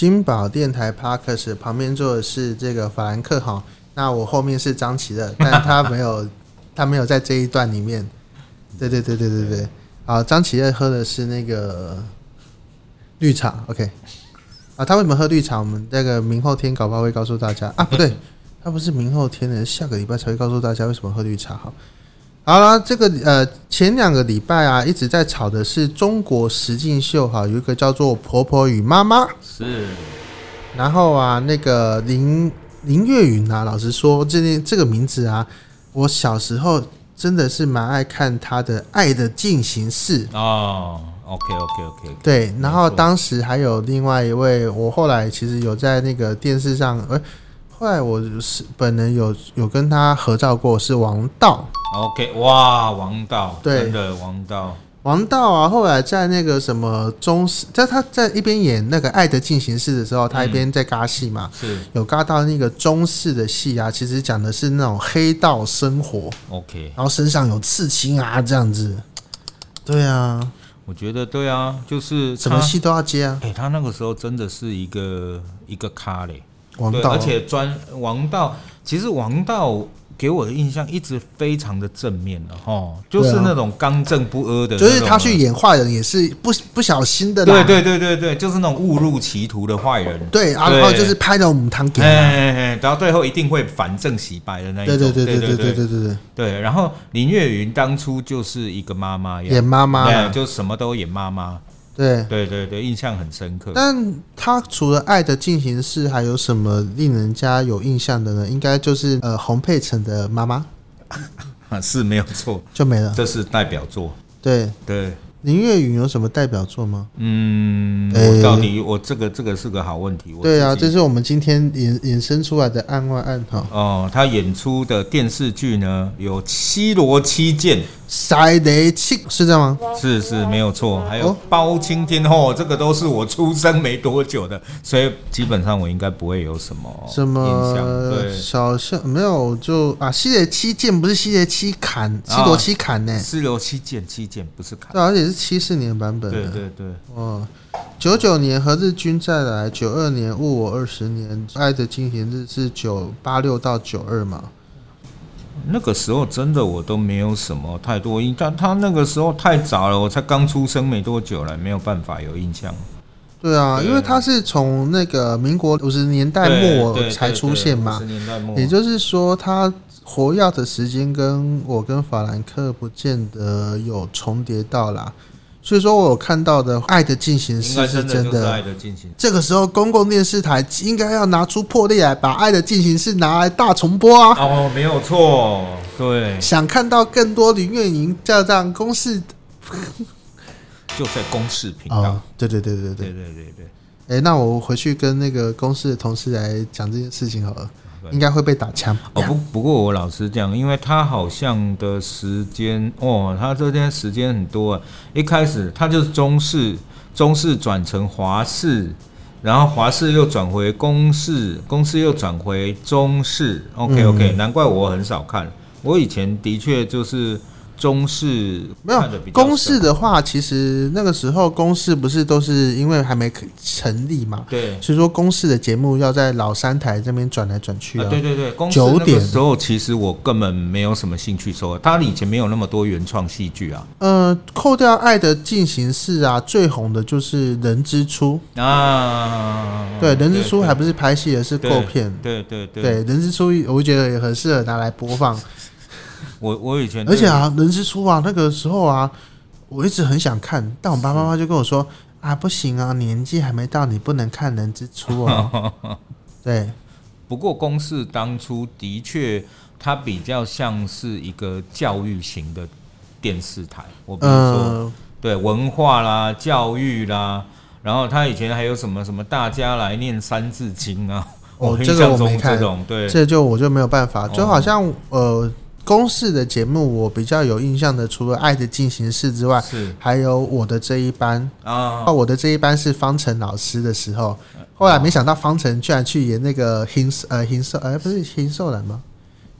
金宝电台 Podcast 旁边坐的是这个法兰克哈，那我后面是张琪的，但他没有，他没有在这一段里面。对对对对对对，好，张琪乐喝的是那个绿茶，OK。啊，他为什么喝绿茶？我们那个明后天搞不好会告诉大家啊，不对，他不是明后天的，下个礼拜才会告诉大家为什么喝绿茶。好，好了，这个呃，前两个礼拜啊，一直在吵的是中国实境秀，哈，有一个叫做《婆婆与妈妈》是，然后啊，那个林林月云啊，老实说，这件这个名字啊，我小时候真的是蛮爱看他的《爱的进行式》哦。OK OK OK，对，然后当时还有另外一位，我后来其实有在那个电视上，呃，后来我是本人有有跟他合照过，是王道。OK，哇，王道，对真的王道，王道啊！后来在那个什么中视，在他在一边演那个《爱的进行式》的时候，他一边在尬戏嘛，是有尬到那个中式的戏啊，其实讲的是那种黑道生活。OK，然后身上有刺青啊，这样子。对啊。我觉得对啊，就是什么戏都要接啊。哎、欸，他那个时候真的是一个一个咖嘞，王道，而且专王道。其实王道。给我的印象一直非常的正面的哈，就是那种刚正不阿的，就是他去演坏人也是不不小心的，对对对对对，就是那种误入歧途的坏人，对，然后就是拍到母汤给，哎，然后最后一定会反正洗白的那一种，对对对对对对对对对。然后林月云当初就是一个妈妈演妈妈，就什么都演妈妈。对对对对，印象很深刻。但他除了《爱的进行式》，还有什么令人家有印象的呢？应该就是呃，洪佩岑的妈妈，是没有错，就没了。这是代表作。对对。林月云有什么代表作吗？嗯，我到底我这个这个是个好问题。对啊，这是我们今天引衍生出来的案外案哈。哦，他演出的电视剧呢，有《七罗七剑》。塞雷七是这样吗？是是没有错，还有包青天哦，这个都是我出生没多久的，所以基本上我应该不会有什么什么对。小象没有就啊，西雷七剑不是西雷七砍，西罗七砍呢？西罗七剑七剑不是砍，对，而且是七四年版本的。对对对，哦，九九年何日君再来，九二年误我二十年，爱的进行日是九八六到九二嘛。那个时候真的我都没有什么太多印象，他那个时候太早了，我才刚出生没多久了，没有办法有印象。对啊，对因为他是从那个民国五十年代末才出现嘛，五十年代末，也就是说他活跃的时间跟我跟法兰克不见得有重叠到啦。所以说，我有看到的《爱的进行式》是真的。爱的进行。这个时候，公共电视台应该要拿出魄力来，把《爱的进行式》拿来大重播啊！哦，没有错，对。想看到更多林月云这样公视，就在公视频道。对对对对对对对对对。哎，那我回去跟那个公司的同事来讲这件事情好了。应该会被打枪哦。不不过我老实讲，因为他好像的时间哦，他这边时间很多啊。一开始他就是中式，中式转成华式，然后华式又转回公式，公式又转回中式。OK OK，难怪我很少看。我以前的确就是。中式没有，公式的话，其实那个时候公式不是都是因为还没成立嘛？对，所以说公式的节目要在老三台这边转来转去啊。对对对，九点的时候其实我根本没有什么兴趣说，他以前没有那么多原创戏剧啊。呃，扣掉《爱的进行式》啊，最红的就是《人之初》啊。对，《人之初》还不是拍戏，而是构片。对对对，对，《人之初》我觉得也很适合拿来播放。我我以前，而且啊，人之初啊，那个时候啊，我一直很想看，但我爸爸妈妈就跟我说啊，不行啊，年纪还没到，你不能看人之初啊。对，不过公视当初的确，它比较像是一个教育型的电视台。我比如说，呃、对文化啦、教育啦，然后他以前还有什么什么，大家来念三字经啊。哦，这个我没看，对，这就我就没有办法，就好像呃。公式的节目，我比较有印象的，除了《爱的进行式》之外，是还有我的这一班啊。我的这一班是方程老师的时候，后来没想到方程居然去演那个邢呃邢寿，哎，不是邢寿兰吗？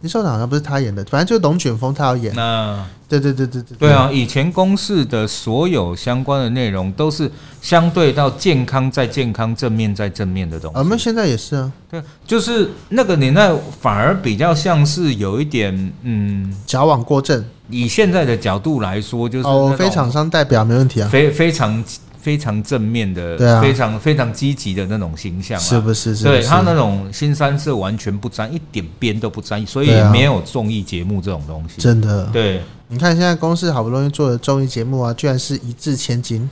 林社长好像不是他演的，反正就是龙卷风他要演。那对对对对对。对啊，以前公视的所有相关的内容都是相对到健康再健康、正面再正面的东西。我们现在也是啊。对，就是那个年代反而比较像是有一点嗯，矫枉过正。以现在的角度来说，就是哦，非厂商代表没问题啊，非非常。非常正面的，对啊，非常非常积极的那种形象，是不是？是对他那种新三色完全不沾一点边都不沾，所以没有综艺节目这种东西。真的，对，你看现在公司好不容易做的综艺节目啊，居然是一字千金，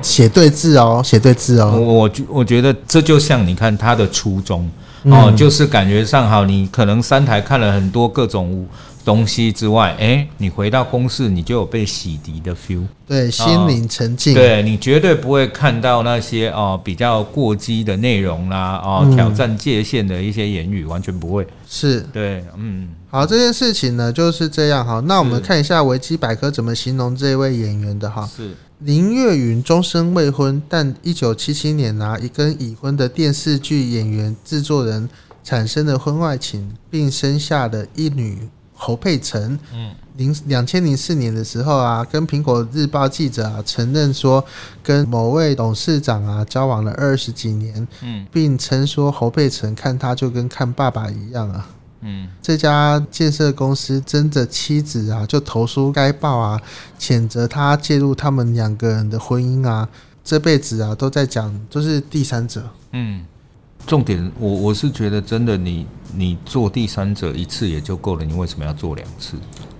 写对字哦，写对字哦。我我我觉得这就像你看他的初衷哦，就是感觉上好，你可能三台看了很多各种。东西之外，哎、欸，你回到公视，你就有被洗涤的 feel，对，心灵沉静，对，你绝对不会看到那些哦比较过激的内容啦，哦、嗯、挑战界限的一些言语，完全不会。是，对，嗯，好，这件事情呢就是这样哈。那我们看一下维基百科怎么形容这位演员的哈。是林月云终身未婚，但一九七七年啊，一跟已婚的电视剧演员制作人产生了婚外情，并生下了一女。侯佩岑，嗯，零两千零四年的时候啊，跟苹果日报记者啊承认说，跟某位董事长啊交往了二十几年，嗯，并称说侯佩岑看他就跟看爸爸一样啊，嗯，这家建设公司真的妻子啊就投书该报啊，谴责他介入他们两个人的婚姻啊，这辈子啊都在讲都是第三者，嗯。重点，我我是觉得真的你，你你做第三者一次也就够了，你为什么要做两次？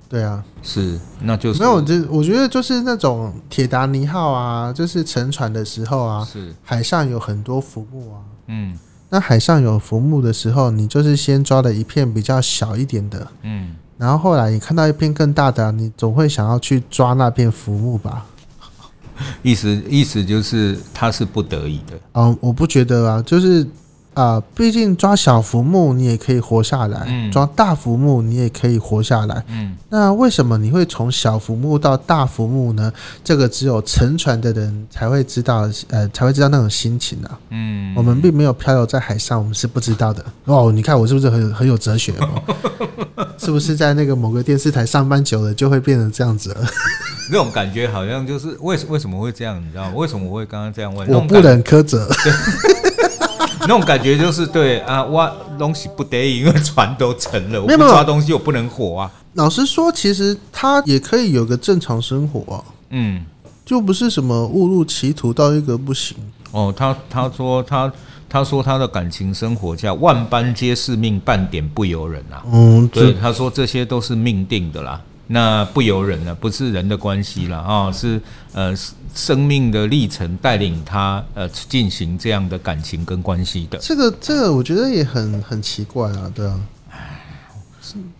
对啊，是，那就是没有，这我觉得就是那种铁达尼号啊，就是沉船的时候啊，是海上有很多浮木啊，嗯，那海上有浮木的时候，你就是先抓了一片比较小一点的，嗯，然后后来你看到一片更大的，你总会想要去抓那片浮木吧？意思意思就是他是不得已的，嗯，我不觉得啊，就是。啊，毕竟抓小浮木你也可以活下来，嗯、抓大浮木你也可以活下来。嗯，那为什么你会从小浮木到大浮木呢？这个只有沉船的人才会知道，呃，才会知道那种心情啊。嗯，我们并没有漂流在海上，我们是不知道的。哦，你看我是不是很很有哲学？哦？是不是在那个某个电视台上班久了就会变成这样子了？那种感觉好像就是为为什么会这样？你知道吗？为什么我会刚刚这样问？我不能苛责。那种感觉就是对啊，挖东西不得已，因为船都沉了，我不抓东西我不能活啊。老实说，其实他也可以有个正常生活啊，嗯，就不是什么误入歧途到一个不行。哦，他他说他他说他的感情生活叫万般皆是命，半点不由人啊。嗯，对，他说这些都是命定的啦。那不由人了，不是人的关系了啊，是呃生命的历程带领他呃进行这样的感情跟关系的。这个这个我觉得也很很奇怪啊，对啊。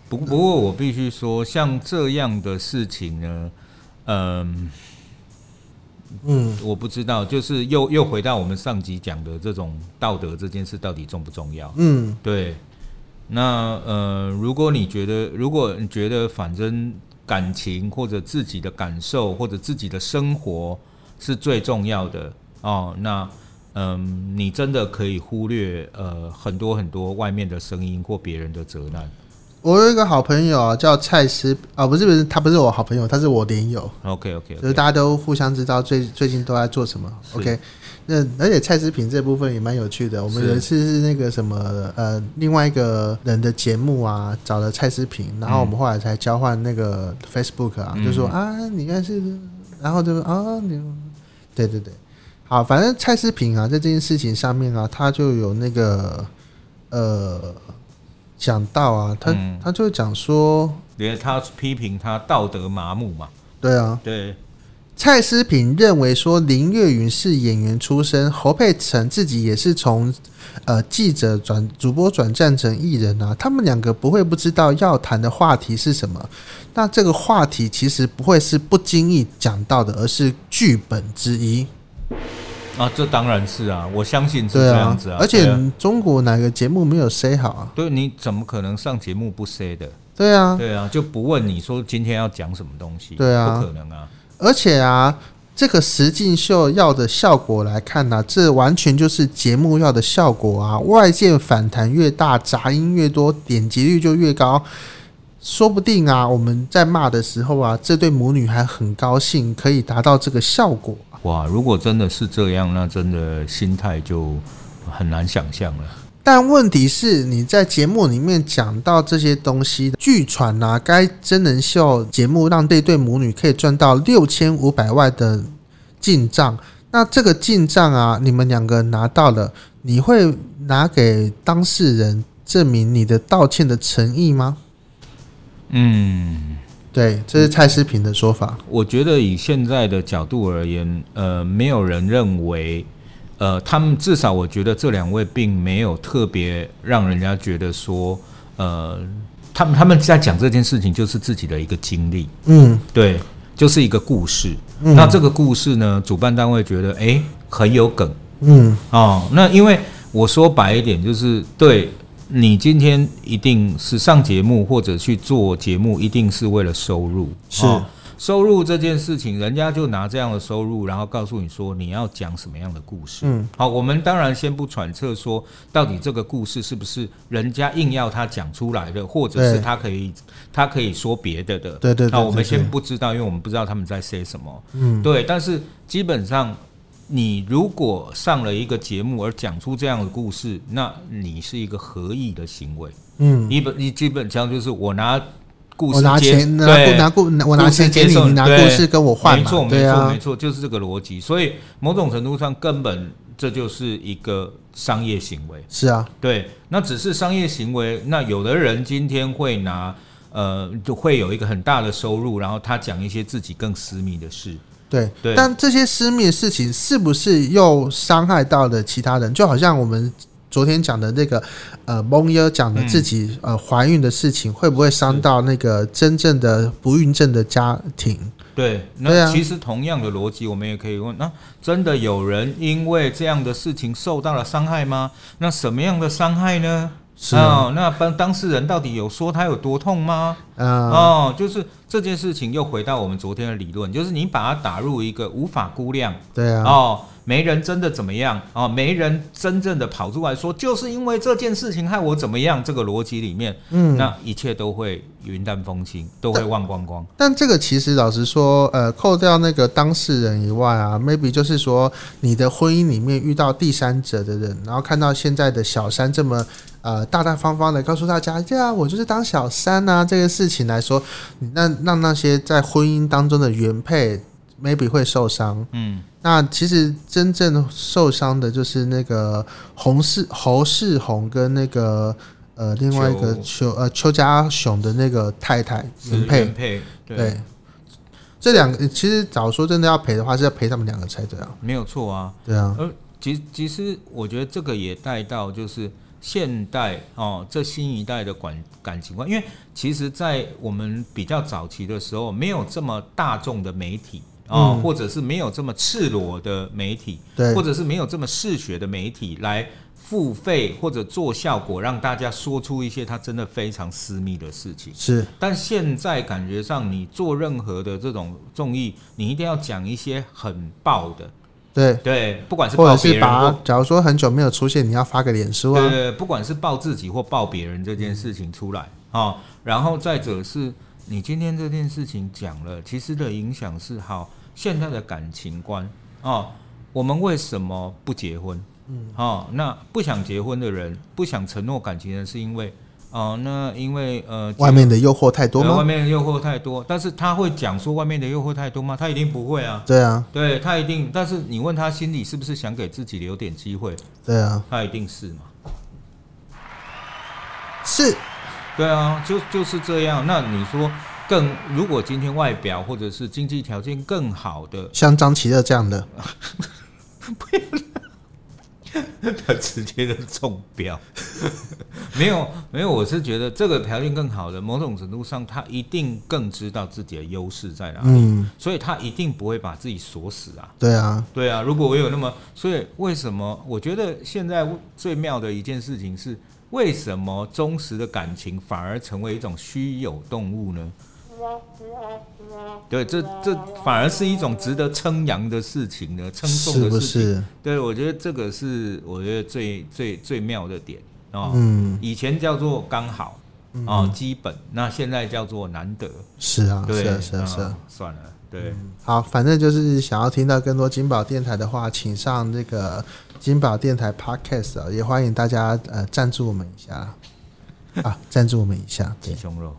不不过我必须说，像这样的事情呢，嗯嗯，我不知道，就是又又回到我们上集讲的这种道德这件事到底重不重要？嗯，对。那呃，如果你觉得，如果你觉得反正感情或者自己的感受或者自己的生活是最重要的哦，那嗯、你真的可以忽略呃很多很多外面的声音或别人的责难。我有一个好朋友啊，叫蔡思啊，不是不是，他不是我好朋友，他是我连友。OK OK，就是大家都互相知道最最近都在做什么。OK。那而且蔡思平这部分也蛮有趣的。我们有一次是那个什么呃，另外一个人的节目啊，找了蔡思平，然后我们后来才交换那个 Facebook 啊，嗯、就说啊，你应该是，然后就说啊，你，对对对，好，反正蔡思平啊，在这件事情上面啊，他就有那个呃讲到啊，他、嗯、他就讲说，连他批评他道德麻木嘛，对啊，对。蔡思品认为说林月云是演员出身，侯佩岑自己也是从呃记者转主播转战成艺人啊，他们两个不会不知道要谈的话题是什么。那这个话题其实不会是不经意讲到的，而是剧本之一。啊，这当然是啊，我相信是这样子啊。而且中国哪个节目没有 say 好啊？对，你怎么可能上节目不 say 的？对啊，对啊，就不问你说今天要讲什么东西？对啊，不可能啊。而且啊，这个实境秀要的效果来看呢、啊，这完全就是节目要的效果啊！外界反弹越大，杂音越多，点击率就越高。说不定啊，我们在骂的时候啊，这对母女还很高兴，可以达到这个效果。哇，如果真的是这样，那真的心态就很难想象了。但问题是，你在节目里面讲到这些东西，据传啊，该真人秀节目让这对母女可以赚到六千五百万的进账。那这个进账啊，你们两个拿到了，你会拿给当事人证明你的道歉的诚意吗？嗯，对，这是蔡思平的说法。我觉得以现在的角度而言，呃，没有人认为。呃，他们至少我觉得这两位并没有特别让人家觉得说，呃，他们他们在讲这件事情就是自己的一个经历，嗯，对，就是一个故事。嗯、那这个故事呢，主办单位觉得哎很有梗，嗯，哦，那因为我说白一点，就是对你今天一定是上节目或者去做节目，一定是为了收入，是。哦收入这件事情，人家就拿这样的收入，然后告诉你说你要讲什么样的故事。嗯，好，我们当然先不揣测说到底这个故事是不是人家硬要他讲出来的，或者是他可以他可以说别的的。对对对。那我们先不知道，因为我们不知道他们在 say 什么。嗯，对。但是基本上，你如果上了一个节目而讲出这样的故事，那你是一个合意的行为。嗯，一本你基本上就是我拿故事。我拿钱拿拿故我拿钱给你，你拿故事跟我换嘛？没错，没错，没错，就是这个逻辑。所以某种程度上，根本这就是一个商业行为。是啊，对，那只是商业行为。那有的人今天会拿呃，就会有一个很大的收入，然后他讲一些自己更私密的事。对，对。但这些私密的事情是不是又伤害到了其他人？就好像我们。昨天讲的那个，呃，蒙优讲的自己呃怀孕的事情，会不会伤到那个真正的不孕症的家庭？对，那其实同样的逻辑，我们也可以问：那真的有人因为这样的事情受到了伤害吗？那什么样的伤害呢？是啊，哦，那当当事人到底有说他有多痛吗？嗯，哦，就是这件事情又回到我们昨天的理论，就是你把它打入一个无法估量，对啊，哦。没人真的怎么样啊？没人真正的跑出来说，就是因为这件事情害我怎么样？这个逻辑里面，嗯，那一切都会云淡风轻，都会忘光光。但，但这个其实老实说，呃，扣掉那个当事人以外啊，maybe 就是说你的婚姻里面遇到第三者的人，然后看到现在的小三这么呃大大方方的告诉大家，对啊，我就是当小三啊，这个事情来说，那让那些在婚姻当中的原配 maybe 会受伤，嗯。那其实真正受伤的就是那个洪世侯世宏跟那个呃另外一个邱。呃邱家雄的那个太太原配，原配对，对，这两个其实早说真的要赔的话是要赔他们两个才对啊，没有错啊，对啊。而其其实我觉得这个也带到就是现代哦这新一代的感感情观，因为其实，在我们比较早期的时候，没有这么大众的媒体。哦，或者是没有这么赤裸的媒体，对，或者是没有这么嗜血的媒体来付费或者做效果，让大家说出一些他真的非常私密的事情。是，但现在感觉上，你做任何的这种综艺，你一定要讲一些很爆的，对。对，不管是或者是把，假如说很久没有出现，你要发个脸书啊，不管是爆自己或爆别人这件事情出来啊，然后再者是。你今天这件事情讲了，其实的影响是好现在的感情观哦。我们为什么不结婚？嗯，哦，那不想结婚的人，不想承诺感情的人，是因为哦，那因为呃，外面的诱惑太多吗？外面的诱惑太多，但是他会讲说外面的诱惑太多吗？他一定不会啊。对啊，对他一定，但是你问他心里是不是想给自己留点机会？对啊，他一定是嘛。是。对啊，就就是这样。那你说更，如果今天外表或者是经济条件更好的，像张启乐这样的，不要，他直接的中标。没有没有，我是觉得这个条件更好的，某种程度上他一定更知道自己的优势在哪里，嗯，所以他一定不会把自己锁死啊。对啊，对啊。如果我有那么，所以为什么我觉得现在最妙的一件事情是？为什么忠实的感情反而成为一种虚有动物呢？对，这这反而是一种值得称扬的事情呢，称颂的事情。是不是？对，我觉得这个是我觉得最最最妙的点哦。嗯，以前叫做刚好哦，基本，那现在叫做难得。是啊，对，是啊，是啊，是啊。算了，对。好，反正就是想要听到更多金宝电台的话，请上这个金宝电台 Podcast 啊，也欢迎大家呃赞助我们一下啊，赞助我们一下。鸡胸肉，鸡胸肉。